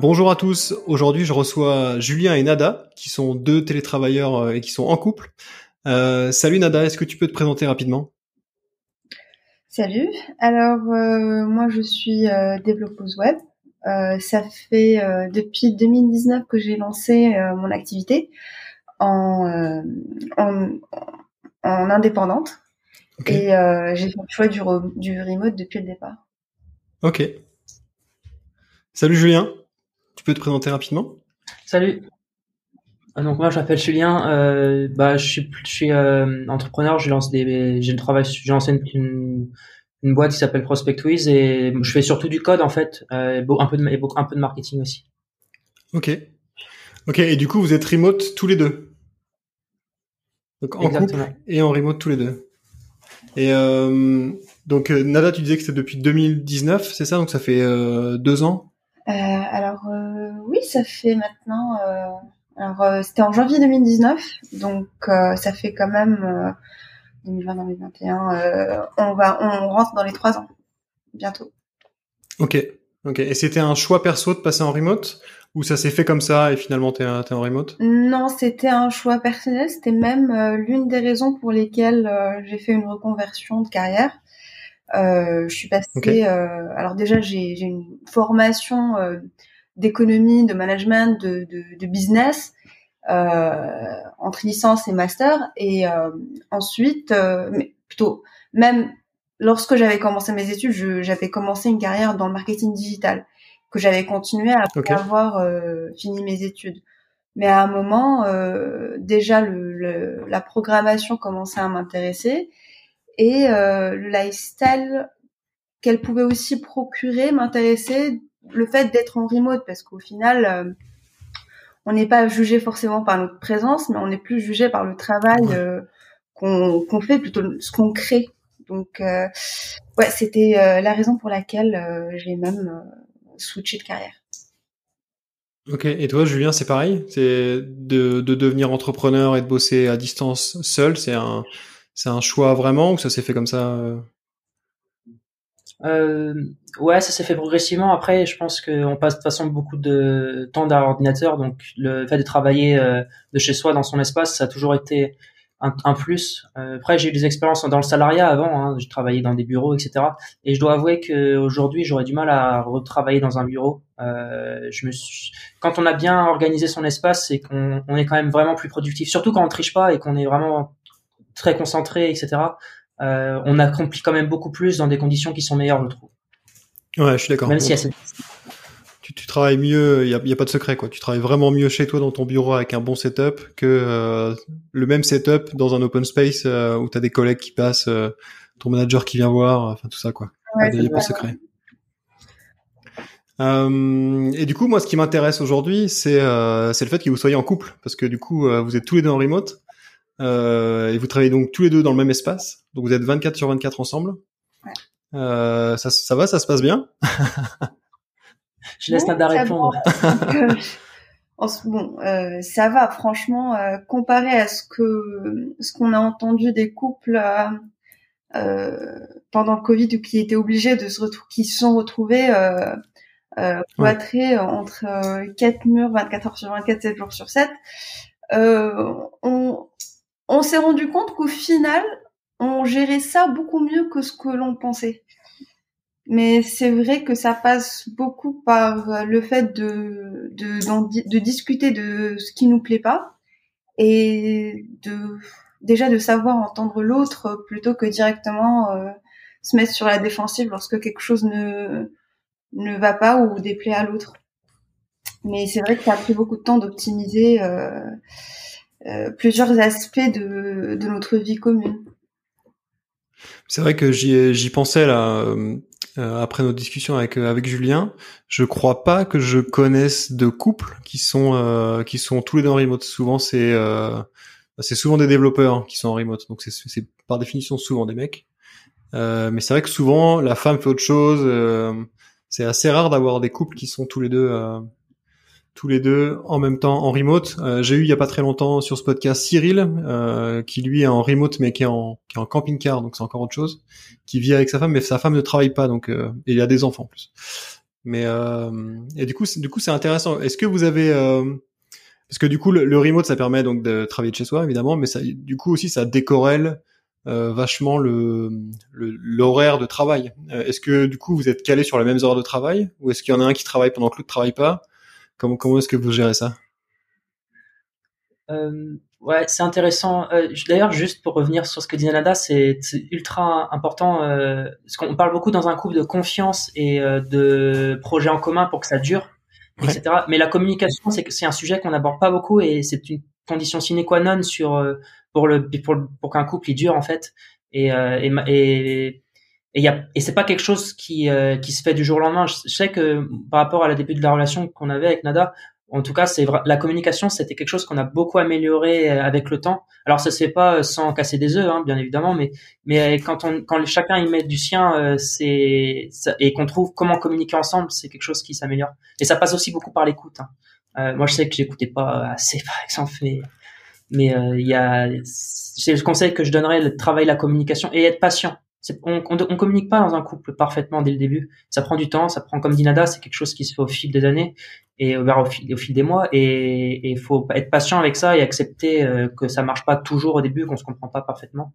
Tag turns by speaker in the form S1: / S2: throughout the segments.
S1: Bonjour à tous. Aujourd'hui, je reçois Julien et Nada, qui sont deux télétravailleurs euh, et qui sont en couple. Euh, salut Nada, est-ce que tu peux te présenter rapidement?
S2: Salut. Alors, euh, moi, je suis euh, développeuse web. Ça fait depuis 2019 que j'ai lancé mon activité en, en, en indépendante. Et j'ai fait le choix du, du remote depuis le départ.
S1: Ok. Salut Julien. Peux te présenter rapidement?
S3: Salut. Euh, donc moi je m'appelle Julien, euh, bah je suis, je suis euh, entrepreneur, je lance des, j'ai travail, j'ai lancé une, une, boîte qui s'appelle ProspectWiz et je fais surtout du code en fait, euh, un peu de et un peu de marketing aussi.
S1: Ok, ok et du coup vous êtes remote tous les deux, donc en couple et en remote tous les deux. Et euh, donc Nada, tu disais que c'était depuis 2019, c'est ça? Donc ça fait deux ans?
S2: Euh, alors oui, ça fait maintenant. Euh, alors c'était en janvier 2019, donc ça fait quand même 2020-2021. on va, on rentre dans les trois ans bientôt.
S1: Ok, ok. Et c'était un choix perso de passer en remote ou ça s'est fait comme ça et finalement t'es es en remote?
S2: Non, c'était un choix personnel. C'était même l'une des raisons pour lesquelles j'ai fait une reconversion de carrière. Euh, je suis passée. Euh, alors déjà, j'ai une formation euh, d'économie, de management, de, de, de business euh, entre licence et master. Et ensuite, mais plutôt même lorsque j'avais commencé mes études, j'avais commencé une carrière dans le marketing digital que j'avais continué après avoir fini mes études. Mais à un moment, déjà le, le, la programmation commençait à m'intéresser et euh, le lifestyle qu'elle pouvait aussi procurer m'intéressait le fait d'être en remote parce qu'au final euh, on n'est pas jugé forcément par notre présence mais on est plus jugé par le travail euh, qu'on fait plutôt ce qu'on crée. Donc euh, ouais c'était la raison pour laquelle j'ai même switché de carrière.
S1: Ok, et toi Julien, c'est pareil? C'est de, de devenir entrepreneur et de bosser à distance seul, c'est un, c'est un choix vraiment ou ça s'est fait comme ça euh?
S3: ouais, ça s'est fait progressivement. Après, je pense qu'on passe de toute façon beaucoup de temps derrière l'ordinateur, donc le fait de travailler euh, de chez soi dans son espace, ça a toujours été un, plus. Euh, après, j'ai eu des expériences dans le salariat avant. Hein, j'ai travaillé dans des bureaux, etc. Et je dois avouer qu'aujourd'hui, j'aurais du mal à retravailler dans un bureau. Euh, je me suis... Quand on a bien organisé son espace, c'est qu'on on est quand même vraiment plus productif. Surtout quand on triche pas et qu'on est vraiment très concentré, etc. Euh, on accomplit quand même beaucoup plus dans des conditions qui sont meilleures, je trouve.
S1: Ouais, je suis d'accord.
S3: Même si
S1: tu, tu, travailles mieux, il y a, y a, pas de secret quoi. Tu travailles vraiment mieux chez toi dans ton bureau avec un bon setup que euh, le même setup dans un open space euh, où tu as des collègues qui passent, euh, ton manager qui vient voir, enfin tout ça quoi.
S2: Ouais, il
S1: n'y a pas de secret. Euh, et du coup, moi, ce qui m'intéresse aujourd'hui, c'est euh, le fait que vous soyez en couple, parce que du coup, vous êtes tous les deux en remote. Euh, et vous travaillez donc tous les deux dans le même espace. Donc vous êtes 24 sur 24 ensemble.
S2: Ouais.
S1: Euh, ça, ça va, ça se passe bien?
S3: Je laisse Nada répondre.
S2: bon, euh, ça va. Franchement, euh, comparé à ce que ce qu'on a entendu des couples euh, euh pendant le Covid ou qui étaient obligés de se retrouver, qui se sont retrouvés euh, euh, cloîtrés entre quatre murs, 24 heures sur 24, 7 jours sur 7. on, on s'est rendu compte qu'au final, on gérait ça beaucoup mieux que ce que l'on pensait. Mais c'est vrai que ça passe beaucoup par le fait de, de, discuter de ce qui nous plaît pas et de déjà de savoir entendre l'autre plutôt que directement euh, se mettre sur la défensive lorsque quelque chose ne ne va pas ou déplaît à l'autre. Mais c'est vrai que ça a pris beaucoup de temps d'optimiser euh, plusieurs aspects de, de, notre vie commune.
S1: C'est vrai que j'y pensais là. Euh, après notre discussion avec avec Julien, je crois pas que je connaisse de couples qui sont qui sont tous les deux en remote. Souvent c'est c'est souvent des développeurs qui sont en remote, donc c'est par définition souvent des mecs. mais c'est vrai que souvent la femme fait autre chose. c'est assez rare d'avoir des couples qui sont tous les deux tous les deux en même temps en remote. Euh, j'ai eu il y a pas très longtemps sur ce podcast Cyril, euh, qui lui est en remote mais qui est en, qui est en camping-car, donc c'est encore autre chose, qui vit avec sa femme, mais sa femme ne travaille pas, donc euh, et il a des enfants en plus. Mais et du coup, du coup, c'est intéressant. Est-ce que vous avez parce que du coup, le, remote, ça permet donc de travailler de chez soi, évidemment, mais ça, du coup aussi, ça décorrèle vachement le l'horaire de travail. est-ce que du coup, vous êtes calé sur les mêmes heures de travail, ou est-ce qu'il y en a un qui travaille pendant que l'autre travaille pas? Comment, comment est-ce que vous gérez ça?
S3: Euh, Ouais, c'est intéressant. Euh, D'ailleurs, juste pour revenir sur ce que dit Nada, c'est ultra important. Euh, parce qu'on parle beaucoup dans un couple de confiance et euh, de projets en commun pour que ça dure, etc. Mais la communication, c'est c'est un sujet qu'on n'aborde pas beaucoup et c'est une condition sine qua non sur pour le pour, pour qu'un couple il dure en fait. Et, euh, et, et et, y a, et c'est pas quelque chose qui, euh, qui se fait du jour au lendemain. Je, sais que par rapport à la début de la relation qu'on avait avec Nada, en tout cas, c'est la communication, c'était quelque chose qu'on a beaucoup amélioré euh, avec le temps. Alors, ça se fait pas sans casser des œufs, hein, bien évidemment, mais mais quand on quand chacun y met du sien, euh, c'est et qu'on trouve comment communiquer ensemble, c'est quelque chose qui s'améliore. Et ça passe aussi beaucoup par l'écoute. Hein. Euh, moi, je sais que j'écoutais pas assez, par exemple, mais mais il y a c'est le conseil que je donnerais, le travail, la communication et être patient on, on, communique pas dans un couple parfaitement dès le début. Ça prend du temps, ça prend comme Dinada, c'est quelque chose qui se fait au fil des années et au, fil, au fil des mois. Et il faut être patient avec ça et accepter euh, que ça marche pas toujours au début, qu'on se comprend pas parfaitement.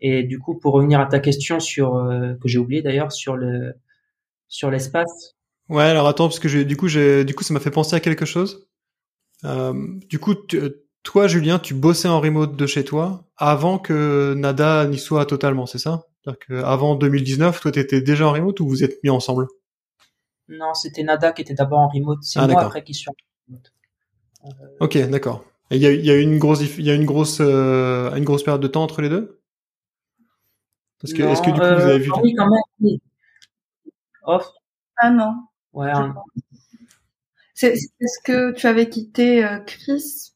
S3: Et du coup, pour revenir à ta question sur euh, que j'ai oublié d'ailleurs sur le sur l'espace.
S1: Ouais, alors attends parce que du coup, du coup, ça m'a fait penser à quelque chose. Euh, du coup, toi, Julien, tu bossais en remote de chez toi avant que Nada n'y soit totalement, c'est ça? C'est-à-dire qu'avant 2019, toi, tu étais déjà en remote ou vous êtes mis ensemble?
S3: Non, c'était Nada qui était d'abord en remote. C'est ah, moi après qui suis en remote.
S1: Euh, ok, d'accord. Il y a, y a une grosse, il y a une grosse, euh, une grosse période de temps entre les deux?
S3: Parce que, est-ce que du coup vous avez vu euh, Oui, quand même. Oui.
S2: Off? Un an.
S3: Ouais. Un...
S2: C'est, est-ce que tu avais quitté Chris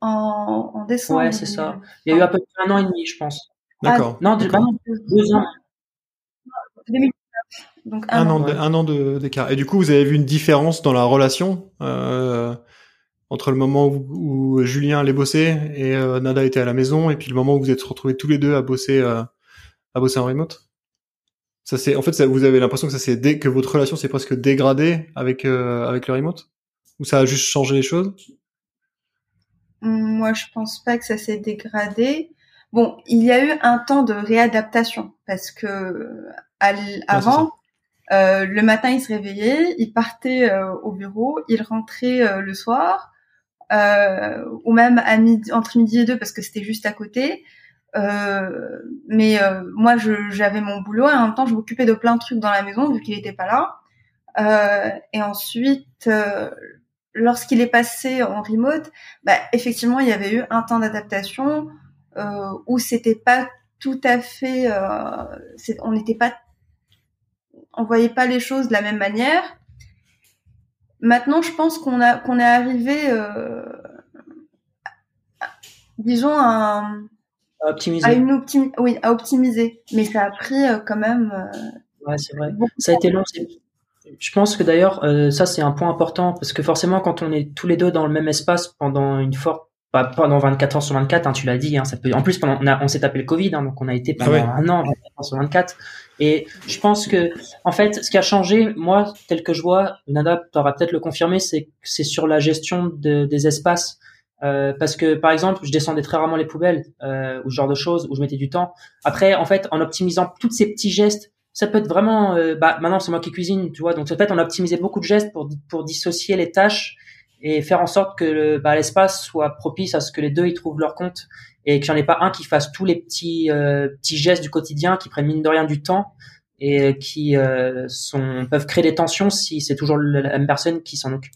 S2: en, en décembre
S3: Ouais, c'est ça. Il y a eu à peu près un an et demi, je pense.
S1: D'accord.
S3: Ah, non, deux ans.
S2: Donc un,
S1: an, un an d'écart. Et du coup, vous avez vu une différence dans la relation euh, entre le moment où, Julien allait bosser et euh, Nada était à la maison, et puis le moment où vous êtes retrouvés tous les deux à bosser euh, à bosser en remote? Ça c'est, en fait, ça, vous avez l'impression que ça c'est que votre relation s'est presque dégradée avec euh, avec le remote, ou ça a juste changé les choses?
S2: Moi, je pense pas que ça s'est dégradé. Bon, il y a eu un temps de réadaptation parce que avant, euh, le matin, il se réveillait, il partait euh, au bureau, il rentrait euh, le soir, ou même à midi, entre midi et deux parce que c'était juste à côté. mais moi, j'avais mon boulot et en même temps, je m'occupais de plein de trucs dans la maison vu qu'il n'était pas là. et ensuite, lorsqu'il est passé en remote, bah, effectivement, il y avait eu un temps d'adaptation euh, où c'était pas tout à fait, euh, on n'était pas, on voyait pas les choses de la même manière. Maintenant, je pense qu'on a qu'on est arrivé, euh, disons à,
S3: à optimiser.
S2: une oui, à optimiser. Mais ça a pris quand même.
S3: ouais, c'est vrai. Ça a été long. Je pense que d'ailleurs, ça c'est un point important parce que forcément, quand on est tous les deux dans le même espace pendant une forte pas pendant 24 heures sur 24, hein, tu l'as dit. Hein, ça peut. En plus, pendant, on, a, on s'est tapé le Covid, hein, donc on a été pendant ah un an 24 heures sur 24. Et je pense que, en fait, ce qui a changé, moi, tel que je vois, Nada t'aura peut-être le confirmer, c'est c'est sur la gestion de, des espaces. Euh, parce que par exemple, je descendais très rarement les poubelles euh, ou ce genre de choses où je mettais du temps. Après, en fait, en optimisant tous ces petits gestes, ça peut être vraiment. Euh, bah, maintenant, c'est moi qui cuisine, tu vois. Donc, en fait, on a optimisé beaucoup de gestes pour pour dissocier les tâches et faire en sorte que bah, l'espace soit propice à ce que les deux y trouvent leur compte et qu'il n'y en ait pas un qui fasse tous les petits euh, petits gestes du quotidien qui prennent mine de rien du temps et qui euh, sont peuvent créer des tensions si c'est toujours la même personne qui s'en occupe.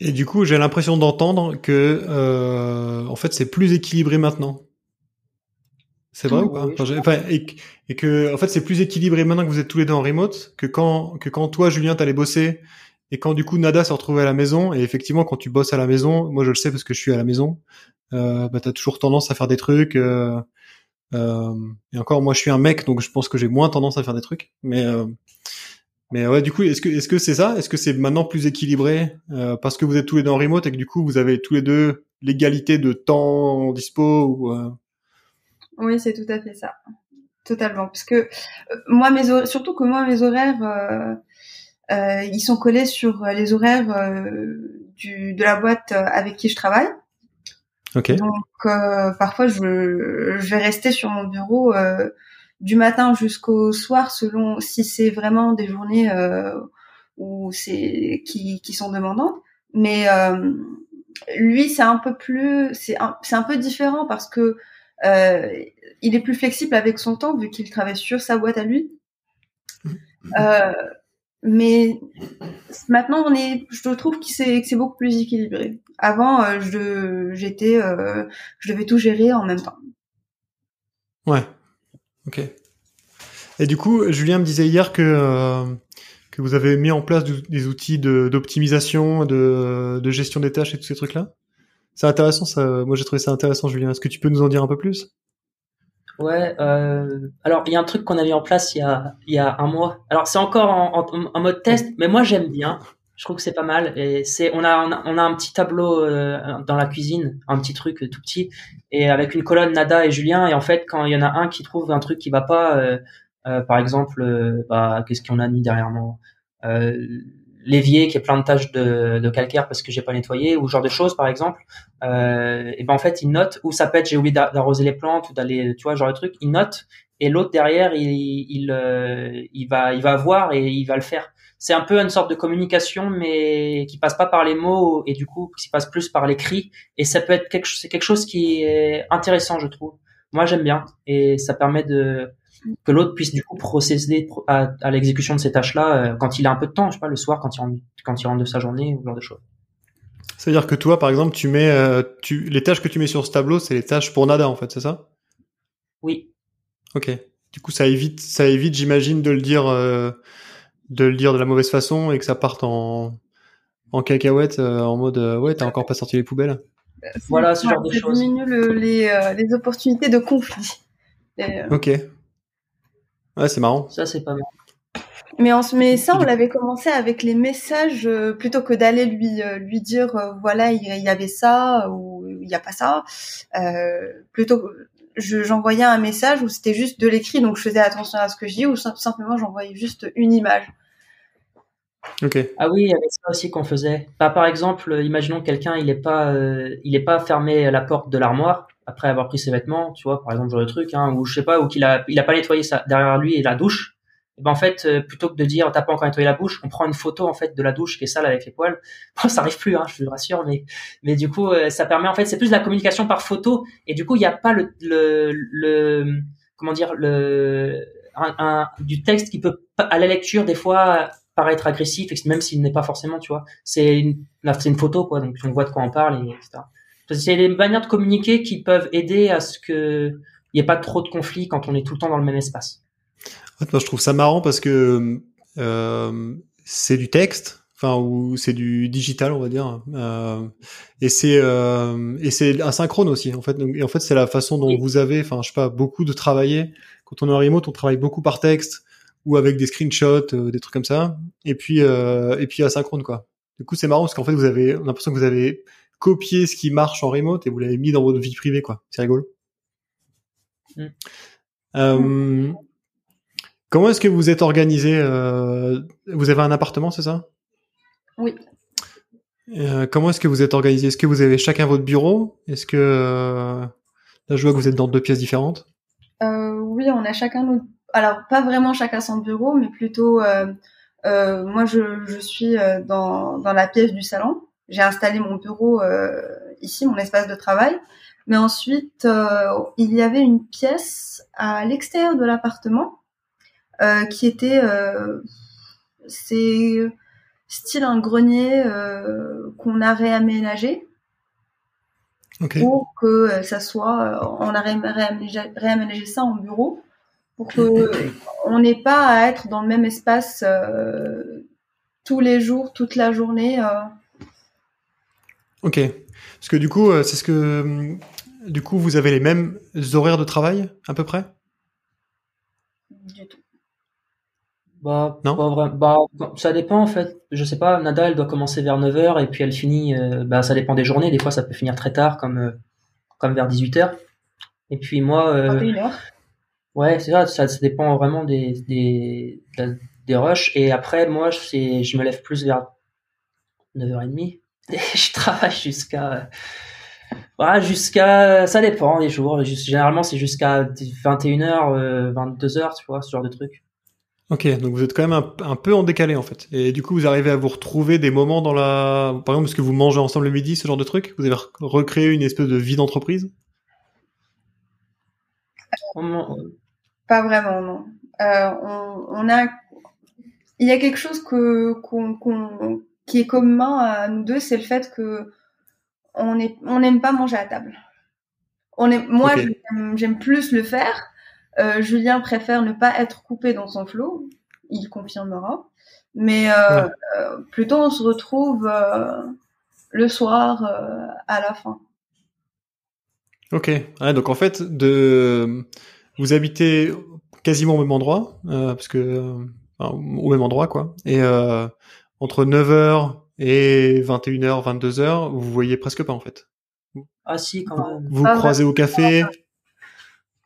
S1: Et du coup, j'ai l'impression d'entendre que euh, en fait c'est plus équilibré maintenant. C'est vrai ou pas? Et, que en fait c'est plus équilibré maintenant que vous êtes tous les deux en remote que quand que quand toi Julien t'allais bosser et quand du coup Nada s'est retrouvée à la maison et effectivement quand tu bosses à la maison, moi je le sais parce que je suis à la maison, euh, bah t'as toujours tendance à faire des trucs. Euh, euh, et encore moi je suis un mec donc je pense que j'ai moins tendance à faire des trucs. Mais euh, mais ouais du coup est-ce que est-ce que c'est ça? Est-ce que c'est maintenant plus équilibré euh, parce que vous êtes tous les deux en remote et que du coup vous avez tous les deux l'égalité de temps dispo ou euh,
S2: oui, c'est tout à fait ça. Totalement. Parce que moi, mes surtout que moi, mes horaires, ils sont collés sur les horaires du, de la boîte avec qui je travaille.
S1: Ok.
S2: Donc, parfois, je, je vais rester sur mon bureau du matin jusqu'au soir, selon si c'est vraiment des journées où c'est qui, qui sont demandantes. Mais lui, c'est un peu plus, c'est un, c'est un peu différent parce que euh, il est plus flexible avec son temps vu qu'il travaille sur sa boîte à lui. Mais maintenant, on est, je trouve que c'est, que c'est beaucoup plus équilibré. Avant, euh, je, j'étais, euh, je devais tout gérer en même temps.
S1: Ouais. Ok. Et du coup, Julien me disait hier que euh, que vous avez mis en place des outils de, d'optimisation, de, de gestion des tâches et tous ces trucs-là. C'est intéressant, ça. Moi, j'ai trouvé ça intéressant, Julien. Est-ce que tu peux nous en dire un peu plus?
S3: Ouais. Euh... Alors, il y a un truc qu'on a mis en place il y a, il y a un mois. Alors, c'est encore en, en, mode test, mais moi, j'aime bien. Je trouve que c'est pas mal. Et c'est, on a, on a, un petit tableau euh, dans la cuisine, un petit truc tout petit, et avec une colonne Nada et Julien. Et en fait, quand il y en a un qui trouve un truc qui va pas, euh, euh par exemple, euh, bah, qu'est-ce qu'on a mis derrière moi? L'évier qui est plein de taches de, de calcaire parce que j'ai pas nettoyé ou genre de choses par exemple euh, et ben en fait il note ou ça être j'ai oublié d'arroser les plantes ou d'aller tu vois genre de truc il note et l'autre derrière il il, euh, il va il va voir et il va le faire. C'est un peu une sorte de communication mais qui passe pas par les mots et du coup qui passe plus par l'écrit et ça peut être quelque c'est quelque chose qui est intéressant je trouve. Moi j'aime bien et ça permet de que l'autre puisse du coup procéder à, à l'exécution de ces tâches-là euh, quand il a un peu de temps, je sais pas, le soir quand il rentre, quand il rentre de sa journée ou ce genre de choses.
S1: C'est-à-dire que toi, par exemple, tu mets, euh, tu, les tâches que tu mets sur ce tableau, c'est les tâches pour Nada en fait, c'est ça?
S3: Oui.
S1: Ok. Du coup, ça évite, ça évite, j'imagine, de le dire, euh, de le dire de la mauvaise façon et que ça parte en, en cacahuète, en mode, ouais, t'as encore pas sorti les poubelles.
S3: Voilà, ce genre de choses.
S2: Ça diminue le, les, les opportunités de conflit.
S1: ok. Ouais, c'est marrant.
S3: Ça, c'est pas mal.
S2: Mais, on, mais ça, on l'avait commencé avec les messages euh, plutôt que d'aller lui euh, lui dire euh, voilà il y, avait ça ou il n'y a pas ça. plutôt, j'envoyais un message où c'était juste de l'écrit, donc je faisais attention à ce que je dis ou simplement j'envoyais juste une image.
S1: Ok.
S3: Ah oui, il y avait ça aussi qu'on faisait. Bah, par exemple, imaginons quelqu'un il est pas il est pas fermé la porte de l'armoire après avoir pris ses vêtements, tu vois, par exemple, genre de truc, hein, ou je sais pas, ou qu'il a, il a pas nettoyé ça derrière lui et la douche. Et ben en fait, euh, plutôt que de dire t'as pas encore nettoyé la bouche, on prend une photo en fait de la douche qui est sale avec les poils. Bon, ça arrive plus, hein, je vous rassure, mais mais du coup, euh, ça permet en fait, c'est plus de la communication par photo, et du coup, il n'y a pas le, le, le comment dire le un, du texte qui peut à la lecture des fois paraître agressif, même s'il n'est pas forcément, tu vois. C'est une, c'est une photo quoi, donc on voit de quoi on parle, et etc. C'est des manières de communiquer qui peuvent aider à ce que il n'y ait pas trop de conflits quand on est tout le temps dans le même espace.
S1: moi, je trouve ça marrant parce que euh, c'est du texte, enfin ou c'est du digital, on va dire, euh, et c'est euh, et c'est asynchrone aussi. En fait, et en fait, c'est la façon dont vous avez, enfin, je sais pas, beaucoup de travailler. Quand on est en remote, on travaille beaucoup par texte ou avec des screenshots, des trucs comme ça, et puis et puis asynchrone quoi. Du coup, c'est marrant parce qu'en fait, vous avez l'impression que vous avez copier ce qui marche en remote et vous l'avez mis dans votre vie privée, quoi. C'est rigolo. Mm. Euh, comment est-ce que vous êtes organisé euh, Vous avez un appartement, c'est ça?
S2: Oui.
S1: Euh, comment est-ce que vous êtes organisé? Est-ce que vous avez chacun votre bureau? Est-ce que là, je vois que vous êtes dans deux pièces différentes
S2: Oui, on a chacun notre. Alors, pas vraiment chacun son bureau, mais plutôt. moi, je, je suis dans, dans la pièce du salon j'ai installé mon bureau euh, ici, mon espace de travail. Mais ensuite, euh, il y avait une pièce à l'extérieur de l'appartement euh, qui était, c'est style un grenier qu'on a réaménagé. pour que ça soit, on a réaménagé, ça en bureau pour que on n'ait pas à être dans le même espace tous les jours, toute la journée.
S1: Ok. Parce que du coup, c'est ce que du coup, vous avez les mêmes horaires de travail, à peu près?
S2: Du tout.
S3: Bah, non? bah, ça dépend en fait. Je sais pas, Nada, elle doit commencer vers 9h et puis elle finit, euh, bah, ça dépend des journées. Des fois, ça peut finir très tard, comme, euh, comme vers 18h. Et puis moi.
S2: Euh,
S3: ouais, c'est ça, ça, dépend vraiment des, des, des rushs. Et après, moi, je me lève plus vers 9h30. Et je travaille jusqu'à voilà, jusqu'à, ça dépend des jours. Généralement, c'est jusqu'à 21h, 22h, tu vois, ce genre de truc.
S1: Ok, donc vous êtes quand même un, peu en décalé en fait. Et du coup, vous arrivez à vous retrouver des moments dans la, par exemple, est-ce que vous mangez ensemble le midi, ce genre de truc Vous avez recréé une espèce de vie d'entreprise?
S2: Pas vraiment, non. Euh, on, a, il y a quelque chose que qui est commun à nous deux, c'est le fait que on on n'aime pas manger à table. On est, moi, j'aime plus le faire. Euh, Julien préfère ne pas être coupé dans son flot. Il confirmera. Mais euh, euh, plutôt, on se retrouve le soir à la fin.
S1: Ok. donc en fait, de vous habitez quasiment au même endroit, parce que au même endroit quoi. Et entre 9h et 21h, 22h, vous voyez presque pas en fait.
S3: Ah si, quand même.
S1: Vous, croisez au café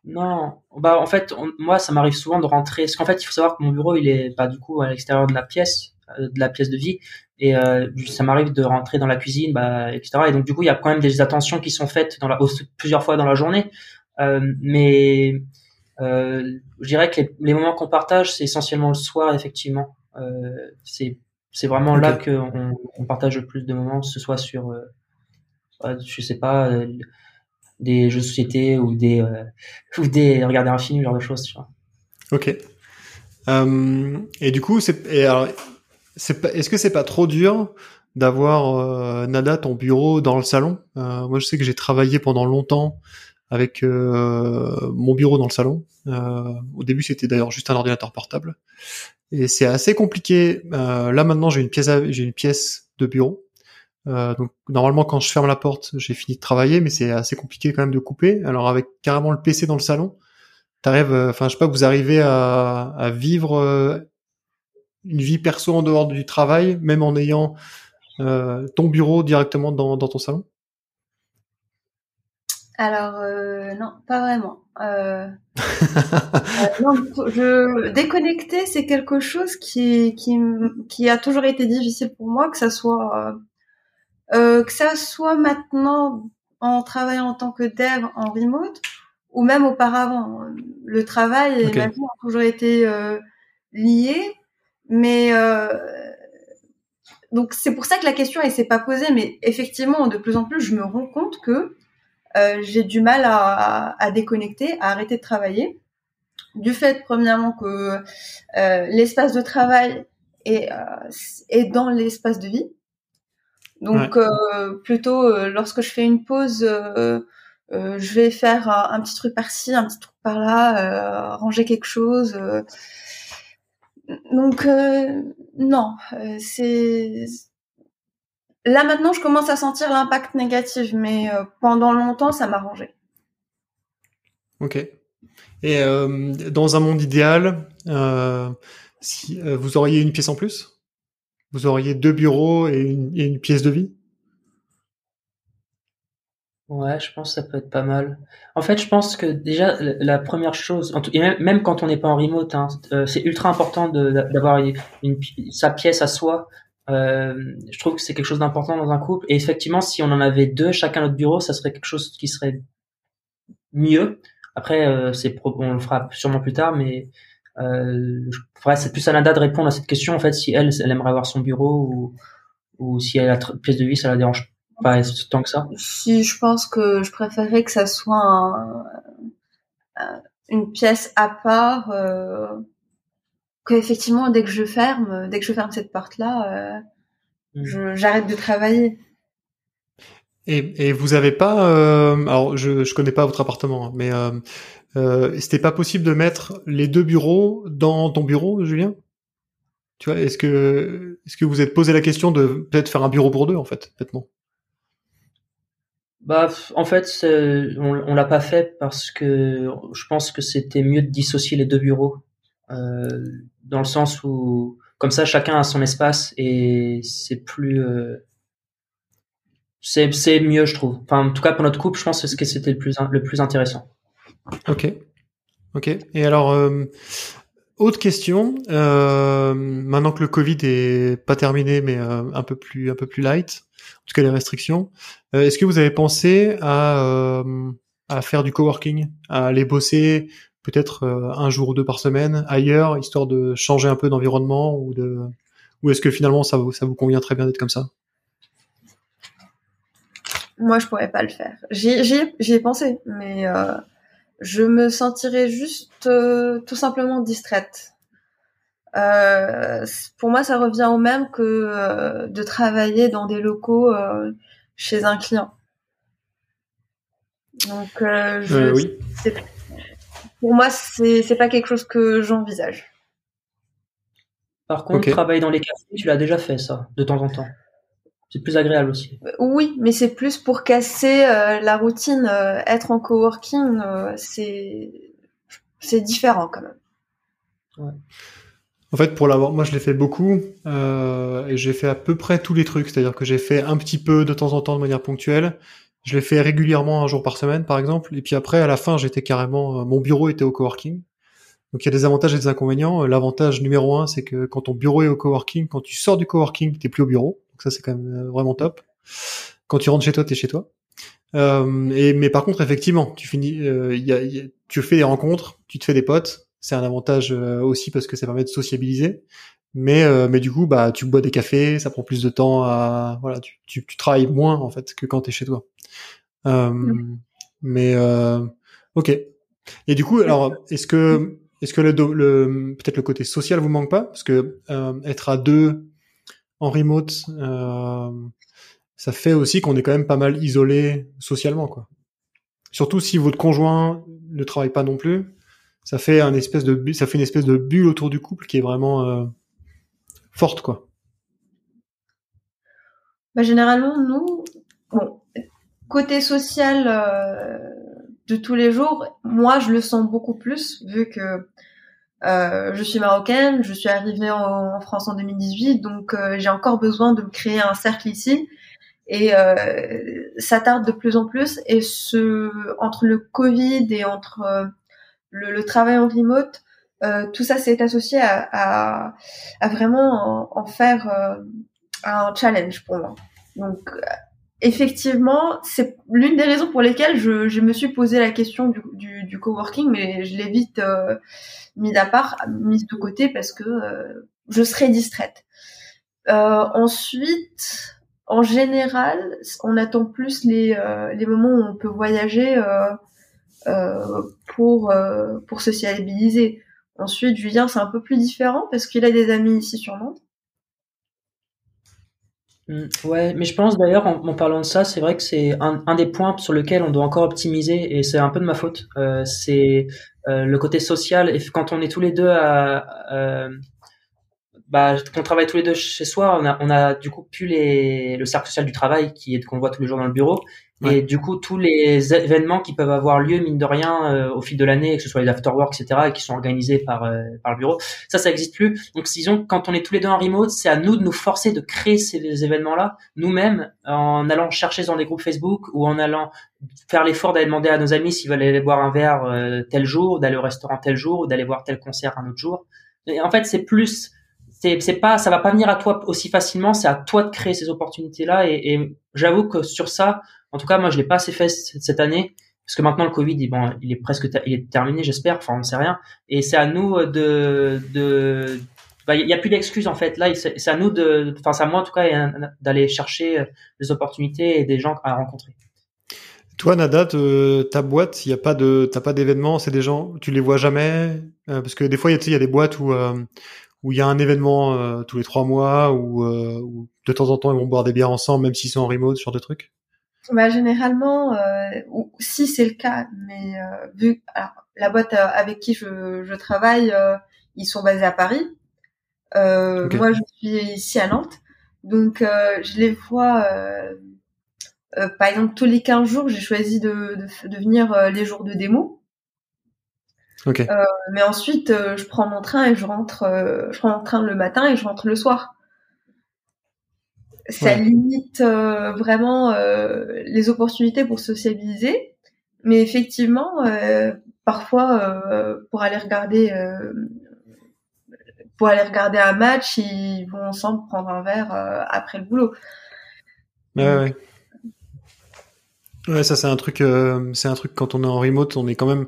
S3: Non, bah en fait, moi ça m'arrive souvent de rentrer, parce qu'en fait il faut savoir que mon bureau il est pas du coup à l'extérieur de la pièce, euh, de la pièce de vie, et euh, ça m'arrive de rentrer dans la cuisine, bah, etc. Et donc du coup il y a quand même des attentions qui sont faites dans la, plusieurs fois dans la journée, euh, mais euh, je dirais que les, les moments qu'on partage c'est essentiellement le soir effectivement. Euh, c'est c'est vraiment là qu'on on partage le plus de moments, que ce soit sur, euh, je sais pas, euh, des jeux de société ou des, euh, ou des regarder un film, ce genre de choses. Tu vois.
S1: Ok. et du coup, c'est, est-ce que c'est pas trop dur d'avoir Nada ton bureau dans le salon? Moi, je sais que j'ai travaillé pendant longtemps avec mon bureau dans le salon. au début, c'était d'ailleurs juste un ordinateur portable et c'est assez compliqué. Euh, là maintenant j'ai une pièce, j'ai une pièce de bureau. Euh, donc normalement quand je ferme la porte, j'ai fini de travailler, mais c'est assez compliqué quand même de couper. Alors avec carrément le PC dans le salon, t'arrives, euh, enfin je sais pas, vous arrivez à, à vivre euh, une vie perso en dehors du travail, même en ayant euh, ton bureau directement dans, dans ton salon?
S2: Alors euh, non, pas vraiment. Euh, euh, non, je déconnecter, c'est quelque chose qui qui qui a toujours été difficile pour moi, que ça soit euh, que ça soit maintenant en travaillant en tant que dev en remote ou même auparavant. Le travail et ma vie ont toujours été liés, mais donc c'est pour ça que la question elle s'est pas posée, mais effectivement de plus en plus je me rends compte que euh, j'ai du mal à, à, déconnecter, à arrêter de travailler. Du fait, premièrement, que euh, l'espace de travail est, euh, est dans l'espace de vie. Donc, euh, plutôt, euh, lorsque je fais une pause, je vais faire un, petit truc par-ci, un petit truc par-là, ranger quelque chose. donc, non, c'est Là maintenant, je commence à sentir l'impact négatif, mais euh, pendant longtemps, ça m'a rangé.
S1: Ok. Et euh, dans un monde idéal, euh, si vous auriez une pièce en plus, vous auriez deux bureaux et une, pièce de vie?
S3: Ouais, je pense que ça peut être pas mal. En fait, je pense que déjà la première chose, et même, quand on n'est pas en remote, hein, c'est ultra important d'avoir sa pièce à soi euh, je trouve que c'est quelque chose d'important dans un couple. Et effectivement, si on en avait deux, chacun notre bureau, ça serait quelque chose qui serait mieux. Après, euh, c'est on le fera sûrement plus tard, mais euh, c'est plus à Nada de répondre à cette question. En fait, si elle, elle aimerait avoir son bureau ou, ou si elle a une pièce de vie, ça la dérange pas tant que ça.
S2: Si je pense que je préférerais que ça soit une pièce à part. Euh effectivement dès que je ferme, dès que je ferme cette porte là, euh, j'arrête de travailler.
S1: Et, et vous avez pas, euh, alors je je connais pas votre appartement, hein, mais euh, euh, c'était pas possible de mettre les deux bureaux dans ton bureau, Julien? Tu vois, est-ce que est-ce que vous êtes posé la question de peut-être faire un bureau pour deux en fait, bêtement?
S3: Bah, en fait, on, on l'a pas fait parce que je pense que c'était mieux de dissocier les deux bureaux, euh, dans le sens où comme ça chacun a son espace et c'est plus euh, c'est mieux je trouve. Enfin en tout cas pour notre couple je pense que c'était le plus le plus intéressant.
S1: Ok. Ok. Et alors euh, autre question euh, maintenant que le covid est pas terminé mais euh, un peu plus un peu plus light en tout cas les restrictions euh, est-ce que vous avez pensé à euh, à faire du coworking à aller bosser peut-être un jour ou deux par semaine ailleurs histoire de changer un peu d'environnement ou de ou est-ce que finalement ça vous ça vous convient très bien d'être comme ça?
S2: Moi, je pourrais pas le faire. J'y, ai pensé, mais euh, je me sentirais juste euh, tout simplement distraite. Euh, pour moi, ça revient au même que euh, de travailler dans des locaux euh, chez un client. Donc, je, oui. Pour moi, c'est, c'est pas quelque chose que j'envisage.
S3: Par contre, travailler dans les cafés, tu l'as déjà fait ça, de temps en temps. C'est plus agréable aussi.
S2: Oui, mais c'est plus pour casser euh, la routine. Euh, être en coworking, euh, c'est c'est différent quand même.
S1: Ouais. En fait, pour l'avoir, moi je l'ai fait beaucoup et j'ai fait à peu près tous les trucs. C'est-à-dire que j'ai fait un petit peu de temps en temps de manière ponctuelle. Je l'ai fait régulièrement un jour par semaine, par exemple. Et puis après, à la fin, j'étais carrément, mon bureau était au coworking. Donc il y a des avantages et des inconvénients. L'avantage numéro un, c'est que quand ton bureau est au coworking, quand tu sors du coworking, t'es plus au bureau. Donc ça, c'est quand même euh, vraiment top. Quand tu rentres chez toi, t'es chez toi. Euh, et mais par contre, effectivement, tu finis, euh, y tu fais des rencontres, tu te fais des potes. C'est un avantage euh, aussi parce que ça permet de sociabiliser. Mais euh, mais du coup, bah, tu bois des cafés, ça prend plus de temps à voilà, tu, tu, tu travailles moins en fait que quand t'es chez toi. Mmh. Mais ok. Et du coup, alors, est-ce que est-ce que le, le peut-être le côté social vous manque pas? Parce que être à deux en remote, euh, ça fait aussi qu'on est quand même pas mal isolé socialement, quoi. Surtout si votre conjoint ne travaille pas non plus, ça fait un espèce de ça fait une espèce de bulle autour du couple qui est vraiment euh, forte, quoi.
S2: Bah, généralement, nous, bon, côté social euh, de tous les jours, moi, je le sens beaucoup plus vu que euh, je suis marocaine, je suis arrivée en, France en 2018, donc euh, j'ai encore besoin de me créer un cercle ici. Et ça tarde de plus en plus. Et ce, entre le Covid et entre le, le, travail en remote, tout ça s'est associé à, vraiment en, faire un challenge pour moi. Donc effectivement, c'est l'une des raisons pour lesquelles je, me suis posé la question du, coworking, mais je l'ai vite euh, mise à part, de côté parce que euh, je serais distraite. Euh, ensuite, en général, on attend plus les, euh, moments où on peut voyager euh, euh, pour pour sociabiliser. Ensuite, Julien, c'est un peu plus différent parce qu'il a des amis ici sur Nantes.
S3: Mmh, ouais, mais je pense d'ailleurs en, parlant de ça, c'est vrai que c'est un, des points sur lequel on doit encore optimiser et c'est un peu de ma faute. Euh, c'est euh, le côté social et quand on est tous les deux à, bah, qu'on travaille tous les deux chez soi, on a, du coup plus le cercle social du travail qui est qu'on voit tous les jours dans le bureau. Et du coup, tous les événements qui peuvent avoir lieu, mine de rien, euh, au fil de l'année, que ce soit les afterworks, etc., et qui sont organisés par, euh, par le bureau, ça, ça n'existe plus. Donc, disons, quand on est tous les deux en remote, c'est à nous de nous forcer de créer ces événements-là, nous-mêmes, en allant chercher dans des groupes Facebook ou en allant faire l'effort d'aller demander à nos amis s'ils veulent aller boire un verre euh, tel jour, d'aller au restaurant tel jour, ou d'aller voir tel concert un autre jour. Et en fait, c'est plus c'est pas ça va pas venir à toi aussi facilement c'est à toi de créer ces opportunités là et j'avoue que sur ça en tout cas, moi, je l'ai pas assez fait cette année parce que maintenant le Covid, bon, il est presque, il est terminé, j'espère. Enfin, on ne sait rien. Et c'est à nous euh, de, de, bah, il y a plus d'excuses en fait. Là, c'est à nous de, enfin, c'est à moi en tout cas d'aller chercher euh, des opportunités et des gens à rencontrer.
S1: Toi, Nada, ta boîte, il y a pas de, t'as pas d'événements, c'est des gens, tu les vois jamais, euh, parce que des fois, il y, a des boîtes où où il y a un événement tous les trois mois, ou de temps en temps ils vont boire des bières ensemble, même s'ils sont en remote, sur des trucs.
S2: Bah, généralement, euh, si c'est le cas, mais euh, vu alors, la boîte euh, avec qui je, je travaille, euh, ils sont basés à Paris. Euh, Moi, je suis ici à Nantes, donc je les vois. par exemple, tous les 15 jours, j'ai choisi de, de, de venir les jours de démo.
S1: Okay.
S2: mais ensuite, je prends mon train et je rentre. je prends mon train le matin et je rentre le soir ça limite euh, vraiment euh, les opportunités pour sociabiliser. Mais effectivement, euh, parfois, pour aller regarder, pour aller regarder un match, ils vont ensemble prendre un verre après le boulot.
S1: Ouais, ouais. Ouais, ça c'est un truc, c'est un truc quand on est en remote, on est quand même,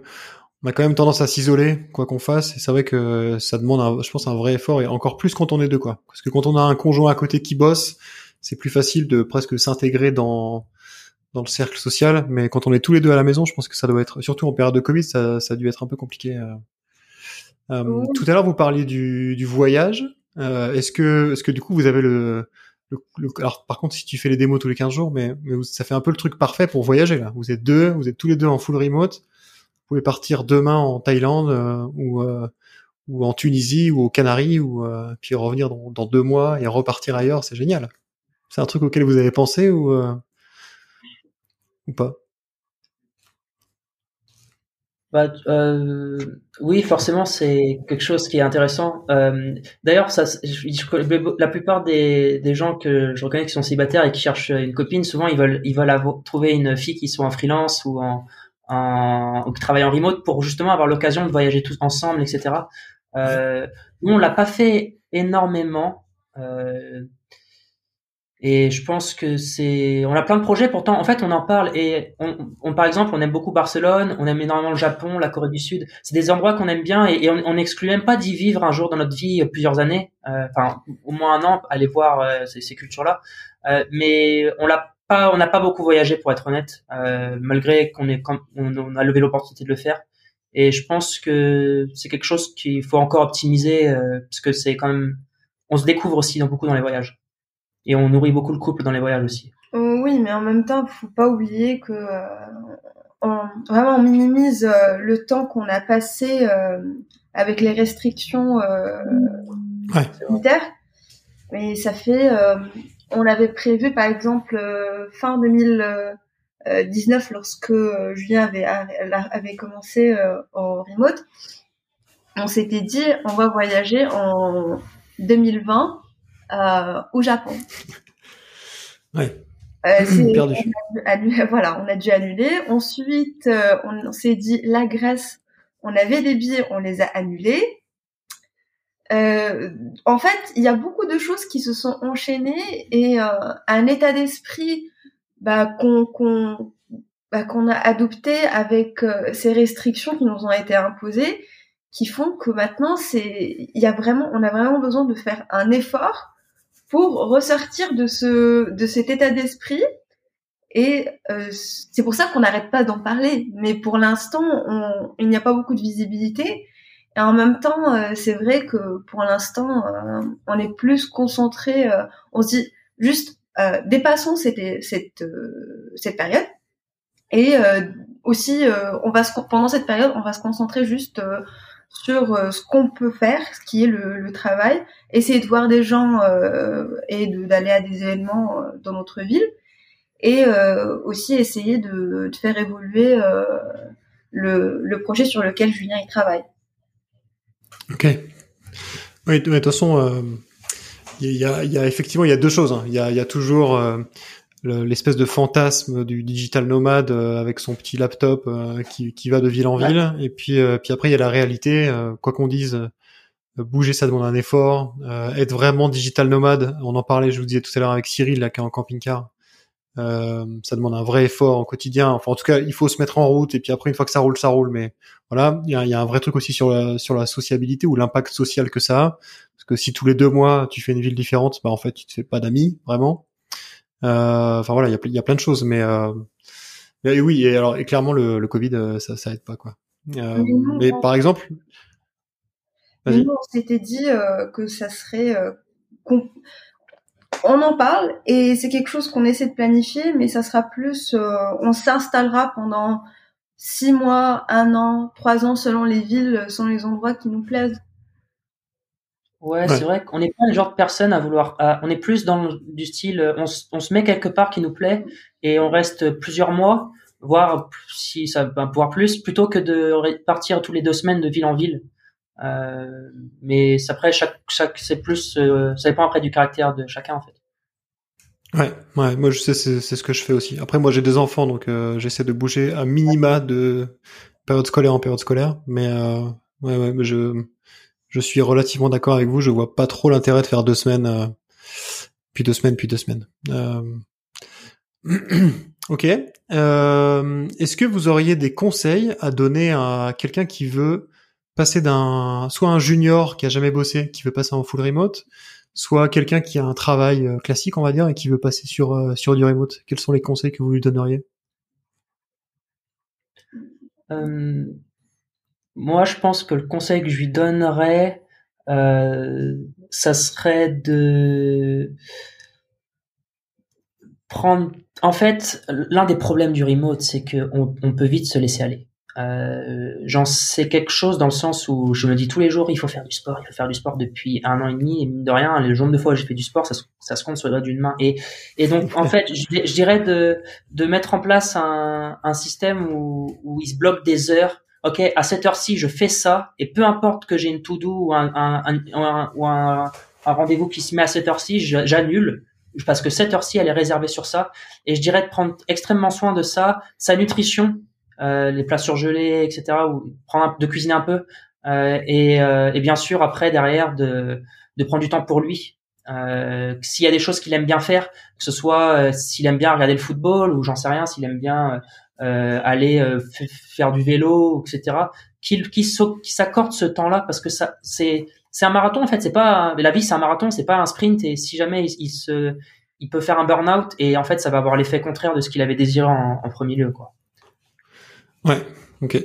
S1: on a quand même tendance à s'isoler, quoi qu'on fasse. Et c'est vrai que ça demande, je pense, un vrai effort et encore plus quand on est deux, quoi. Parce que quand on a un conjoint à côté qui bosse, c'est plus facile de presque s'intégrer dans dans le cercle social, mais quand on est tous les deux à la maison, je pense que ça doit être, surtout en période de Covid, ça, ça a dû être un peu compliqué. Euh. Euh, tout à l'heure, vous parliez du, du voyage. Euh, est-ce que, est-ce que du coup, vous avez le, le, alors par contre, si tu fais les démos tous les 15 jours, mais, mais ça fait un peu le truc parfait pour voyager là. Vous êtes deux, vous êtes tous les deux en full remote. Vous pouvez partir demain en Thaïlande ou ou en Tunisie ou aux Canaries ou puis revenir dans, dans deux mois et repartir ailleurs. C'est génial. C'est un truc auquel vous avez pensé ou, euh, ou pas?
S3: Bah, euh, oui, forcément, c'est quelque chose qui est intéressant. Euh, D'ailleurs, la plupart des, des, gens que je reconnais qui sont célibataires et qui cherchent une copine, souvent ils veulent ils veulent trouver une fille qui soit en freelance ou en, en ou qui travaille en remote pour justement avoir l'occasion de voyager tous ensemble, etc. Nous, on l'a pas fait énormément. Et je pense que c'est, on a plein de projets. Pourtant, en fait, on en parle et on, par exemple, on aime beaucoup Barcelone, on aime énormément le Japon, la Corée du Sud. C'est des endroits qu'on aime bien et, on n'exclut même pas d'y vivre un jour dans notre vie, plusieurs années, euh, enfin au moins un an, aller voir euh, ces, ces cultures-là. Euh, mais on l'a pas, on n'a pas beaucoup voyagé pour être honnête, euh, malgré qu'on est, on, on a levé l'opportunité de le faire. Et je pense que c'est quelque chose qu'il faut encore optimiser parce que c'est quand même, on se découvre aussi dans beaucoup dans les voyages et on nourrit beaucoup le couple dans les voyages aussi.
S2: Euh, oui, mais en même temps, faut pas oublier que euh, on, vraiment on minimise euh, le temps qu'on a passé avec les restrictions
S1: ouais.
S2: sanitaires. Mais ça fait, on l'avait prévu par exemple fin 2019 lorsque Julien avait avait commencé en remote. On s'était dit on va voyager en 2020 euh, au Japon.
S1: Ouais.
S2: Euh, perdu. voilà, on a dû annuler. Ensuite, euh, on, s'est dit la Grèce, on avait des billets, on les a annulés. Euh, en fait, il y a beaucoup de choses qui se sont enchaînées et euh, un état d'esprit bah, qu'on qu'on bah, qu'on a adopté avec ces restrictions qui nous ont été imposées, qui font que maintenant c'est il y a vraiment on a vraiment besoin de faire un effort pour ressortir de ce de cet état d'esprit. Et euh, c'est pour ça qu'on n'arrête pas d'en parler. Mais pour l'instant il n'y a pas beaucoup de visibilité. Et en même temps euh, c'est vrai que pour l'instant euh, on est plus concentré on se dit juste dépassons cette cette cette période. Et aussi on va se, pendant cette période on va se concentrer juste sur euh, ce qu'on peut faire, ce qui est le, travail, essayer de voir des gens euh, et d'aller à des événements euh, dans notre ville, et aussi essayer de, faire évoluer le, projet sur lequel Julien y travaille.
S1: Ok. Oui, de toute façon, il y, a, effectivement il y a deux choses. Hein. Il y, a, toujours l'espèce de fantasme du digital nomade euh, avec son petit laptop euh, qui, qui, va de ville en ville. Et puis euh, puis après il y a la réalité quoi qu'on dise bouger ça demande un effort. Être vraiment digital nomade on en parlait je vous disais tout à l'heure avec Cyril là qui est en camping-car ça demande un vrai effort au quotidien. Enfin en tout cas il faut se mettre en route et puis après une fois que ça roule ça roule. Mais voilà il y a, y a, un vrai truc aussi sur la sur la sociabilité ou l'impact social que ça a. Parce que si tous les deux mois tu fais une ville différente bah en fait tu te fais pas d'amis vraiment. euh, enfin voilà, il y a, y a, plein de choses, mais, euh, mais oui, et alors et clairement le, le Covid, euh, ça, ça aide pas quoi. Euh, mais, par exemple,
S2: nous, on s'était dit que ça serait on en parle et c'est quelque chose qu'on essaie de planifier, mais ça sera plus, euh, on s'installera pendant six mois, un an, trois ans selon les villes, selon les endroits qui nous plaisent.
S3: Ouais, c'est vrai qu'on n'est pas le genre de personne à vouloir. on est plus dans le, du style, on, on, se met quelque part qui nous plaît et on reste plusieurs mois, voire si ça va pouvoir plus, plutôt que de partir tous les deux semaines de ville en ville. Euh, mais après, chaque, chaque, c'est plus, euh, ça dépend après du caractère de chacun en fait.
S1: Ouais, ouais, moi je sais, c'est, c'est ce que je fais aussi. Après, moi j'ai des enfants, donc euh, j'essaie de bouger à minima de période scolaire en période scolaire. Mais euh, ouais, ouais, mais je, je suis relativement d'accord avec vous. Je vois pas trop l'intérêt de faire deux semaines, euh, puis deux semaines, puis deux semaines. ok. Est-ce que vous auriez des conseils à donner à quelqu'un qui veut passer d'un soit un junior qui a jamais bossé, qui veut passer en full remote, soit quelqu'un qui a un travail euh, classique, on va dire, et qui veut passer sur euh, sur du remote? Quels sont les conseils que vous lui donneriez?
S3: Euh, Moi, je pense que le conseil que je lui donnerais, ça serait de prendre. En fait, l'un des problèmes du remote, c'est que on peut vite se laisser aller. Euh, j'en sais quelque chose dans le sens où je me dis tous les jours il faut faire du sport, il faut faire du sport depuis un an et demi et mine de rien les jours de fois où j'ai fait du sport ça, se compte sur le doigt d'une main et donc en fait je, dirais de mettre en place un, système où il se bloque des heures ok à cette heure-ci je fais ça et peu importe que j'ai une to do ou un, un, un, ou un, rendez-vous qui se met à cette heure-ci j'annule parce que cette heure-ci elle est réservée sur ça et je dirais de prendre extrêmement soin de ça sa nutrition euh, les plats surgelés, etc. Ou prendre de cuisiner un peu euh, et, euh, et, bien sûr après derrière de, de prendre du temps pour lui. Euh, s'il y a des choses qu'il aime bien faire, que ce soit s'il aime bien regarder le football ou j'en sais rien, s'il aime bien aller faire du vélo, etc. Qu'il qu'il s'accorde ce temps-là parce que ça c'est c'est un marathon en fait. C'est pas la vie, c'est un marathon, c'est pas un sprint. Et si jamais il, il se il peut faire un burn-out et en fait ça va avoir l'effet contraire de ce qu'il avait désiré en, en premier lieu quoi.
S1: Ouais, ok.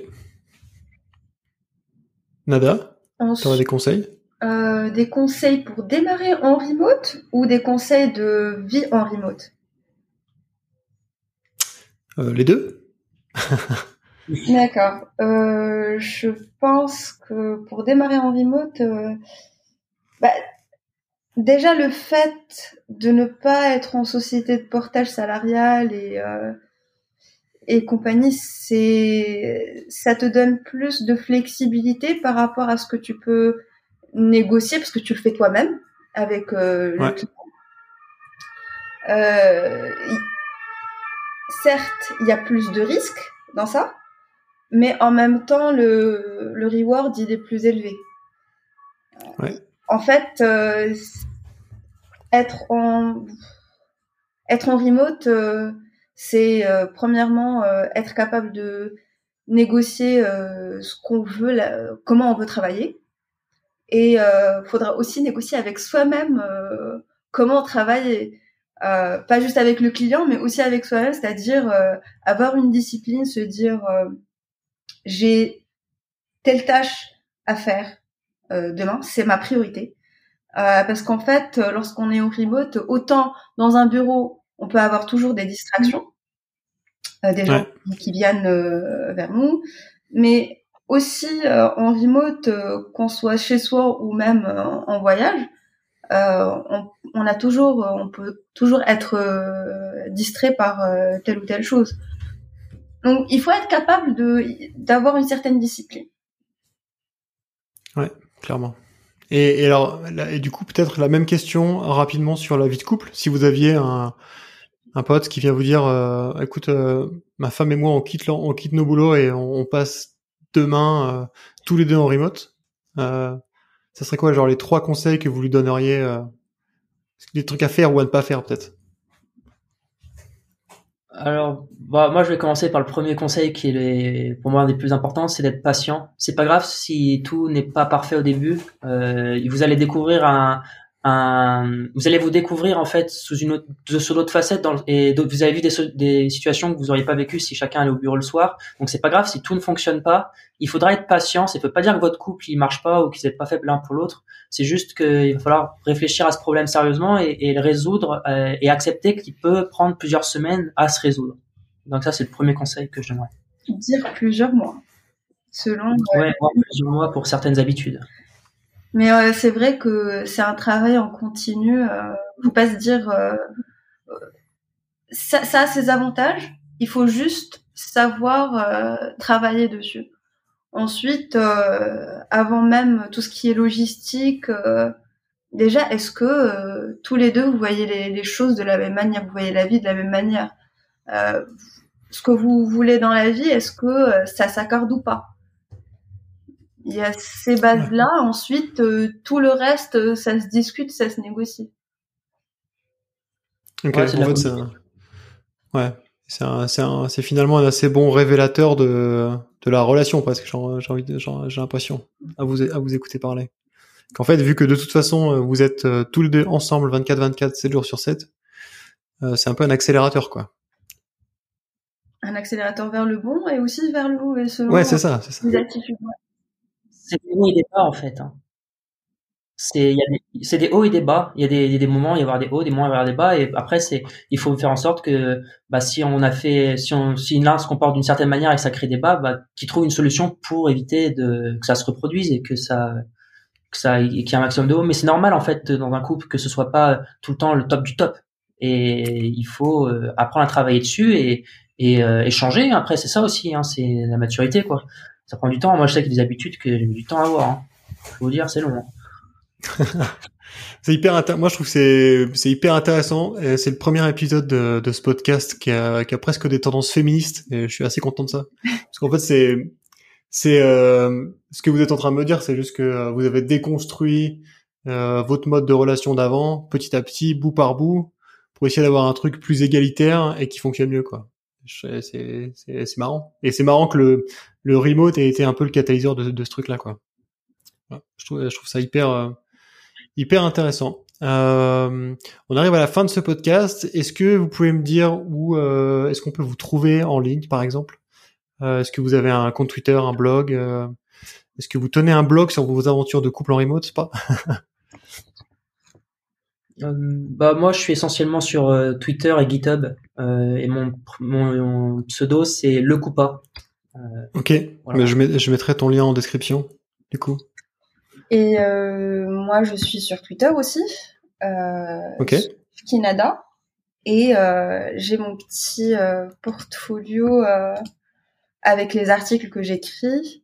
S1: Nada, tu aurais des conseils?
S2: Euh, Des conseils pour démarrer en remote ou des conseils de vie en remote?
S1: Euh, Les deux
S2: D'accord. Euh, je pense que pour démarrer en remote, bah, déjà le fait de ne pas être en société de portage salarial et et compagnie, c'est, ça te donne plus de flexibilité par rapport à ce que tu peux négocier parce que tu le fais toi-même avec euh, le client. Certes, il y a plus de risques dans ça, mais en même temps, le, le reward, il est plus élevé.
S1: Ouais.
S2: En fait, euh, être en être en remote, euh, c'est euh, premièrement être capable de négocier ce qu'on veut, comment on veut travailler. Et il faudra aussi négocier avec soi-même comment on travaille, pas juste avec le client, mais aussi avec soi-même, c'est-à-dire avoir une discipline, se dire j'ai telle tâche à faire demain, c'est ma priorité. parce qu'en fait, lorsqu'on est au remote, autant dans un bureau, on peut avoir toujours des distractions, euh, des gens qui viennent euh, vers nous, mais aussi euh, en remote, qu'on soit chez soi ou même en voyage, on, on, a toujours, on peut toujours être distrait par telle ou telle chose. Donc, il faut être capable de d'avoir une certaine discipline.
S1: Ouais, clairement. Et, et alors, et du coup, peut-être la même question rapidement sur la vie de couple. Si vous aviez un, un pote qui vient vous dire euh, écoute euh, ma femme et moi on quitte on quitte nos boulots et on, passe demain euh, tous les deux en remote ça serait quoi genre les trois conseils que vous lui donneriez des trucs à faire ou à ne pas faire peut-être?
S3: Alors, bah, moi, je vais commencer par le premier conseil qui est pour moi un des plus importants, c'est d'être patient. C'est pas grave si tout n'est pas parfait au début. Euh, vous allez découvrir un, un, vous allez vous découvrir en fait sous une autre, sous d'autres facettes dans, et vous avez vu des, des situations que vous auriez pas vécues si chacun allait au bureau le soir. Donc c'est pas grave si tout ne fonctionne pas. Il faudra être patient. Ça veut pas dire que votre couple il marche pas ou qu'ils n'êtes pas fait l'un pour l'autre. C'est juste qu'il va falloir réfléchir à ce problème sérieusement et, et le résoudre euh, et accepter qu'il peut prendre plusieurs semaines à se résoudre. Donc ça c'est le premier conseil que je donnerais.
S2: Dire plusieurs mois, selon.
S3: Ouais, plusieurs mois pour certaines habitudes.
S2: Mais euh, c'est vrai que c'est un travail en continu. Euh, faut pas se dire euh, ça, ça, a ses avantages. Il faut juste savoir euh, travailler dessus. Ensuite, avant même tout ce qui est logistique, déjà, est-ce que tous les deux vous voyez les, les, choses de la même manière, vous voyez la vie de la même manière? Ce que vous voulez dans la vie, est-ce que ça s'accorde ou pas? Il y a ces bases-là. Ensuite, euh, tout le reste, euh, ça se discute, ça se négocie.
S1: Ok, en fait, c'est ouais, c'est finalement un assez bon révélateur de, de la relation presque. J'ai l'impression à vous à vous écouter parler. Qu'en fait, vu que de toute façon euh, vous êtes tous les deux ensemble 24-24, 7 jours sur 7, c'est un peu un accélérateur quoi.
S2: Un accélérateur vers le bon et aussi vers le haut et selon
S1: ouais, c'est ça, c'est ça
S3: c'est des hauts et des bas en fait. Hein. C'est y a des, hauts et des bas. Il y a des, des moments, il y avoir des hauts, des moments, il y avoir des bas. Et après, il faut faire en sorte que bah, si on a fait, si on si se comporte d'une certaine manière et que ça crée des bas, bah, qu'il trouve une solution pour éviter de que ça se reproduise et que ça qu'il y ait un maximum de hauts. Mais c'est normal en fait dans un couple que ce soit pas tout le temps le top du top. Et il faut euh, apprendre à travailler dessus et et, euh, échanger. Après, c'est ça aussi, hein, c'est la maturité quoi ça prend du temps. Moi, je sais qu'il y des habitudes que j'ai mis du temps à avoir. Hein. Faut vous dire, c'est long.
S1: Hein. c'est hyper moi je trouve que c'est hyper intéressant c'est le premier épisode de, de ce podcast qui a, qui a, presque des tendances féministes et je suis assez content de ça parce qu'en fait c'est c'est euh, ce que vous êtes en train de me dire c'est juste que vous avez déconstruit euh, votre mode de relation d'avant petit à petit bout par bout pour essayer d'avoir un truc plus égalitaire et qui fonctionne mieux quoi c'est marrant. Et c'est marrant que le, le remote ait été un peu le catalyseur de, de ce truc-là, quoi. Je trouve, je trouve ça hyper, euh, hyper intéressant. Euh, on arrive à la fin de ce podcast. Est-ce que vous pouvez me dire où euh, est-ce qu'on peut vous trouver en ligne, par exemple? Euh, Est-ce que vous avez un compte Twitter, un blog? Euh, Est-ce que vous tenez un blog sur vos aventures de couple en remote, pas?
S3: Euh, bah moi je suis essentiellement sur euh, Twitter et GitHub euh, et mon, mon, pseudo c'est le coupa.
S1: ok, mais je, je mettrai ton lien en description du coup.
S2: Et moi je suis sur Twitter aussi. ok. Kinada et j'ai mon petit portfolio avec les articles que j'écris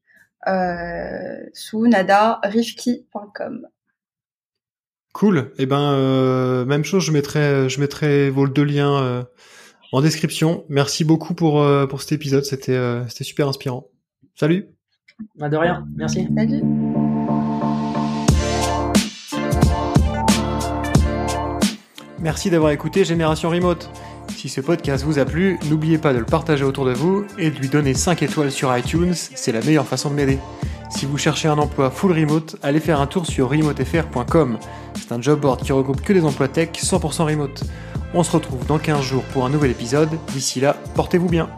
S2: sous nadarifki.com.
S1: Cool. Et eh ben euh, même chose, je mettrai je mettrai vos deux liens euh, en description. Merci beaucoup pour euh, pour cet épisode, c'était c'était super inspirant. Salut.
S3: Bah, de rien. Merci.
S2: Salut.
S1: Merci d'avoir écouté Génération Remote. Si ce podcast vous a plu, n'oubliez pas de le partager autour de vous et de lui donner 5 étoiles sur iTunes, c'est la meilleure façon de m'aider. Si vous cherchez un emploi full remote, allez faire un tour sur remotefr.com. C'est un job board qui regroupe que des emplois tech 100% remote. On se retrouve dans 15 jours pour un nouvel épisode. D'ici là, portez-vous bien.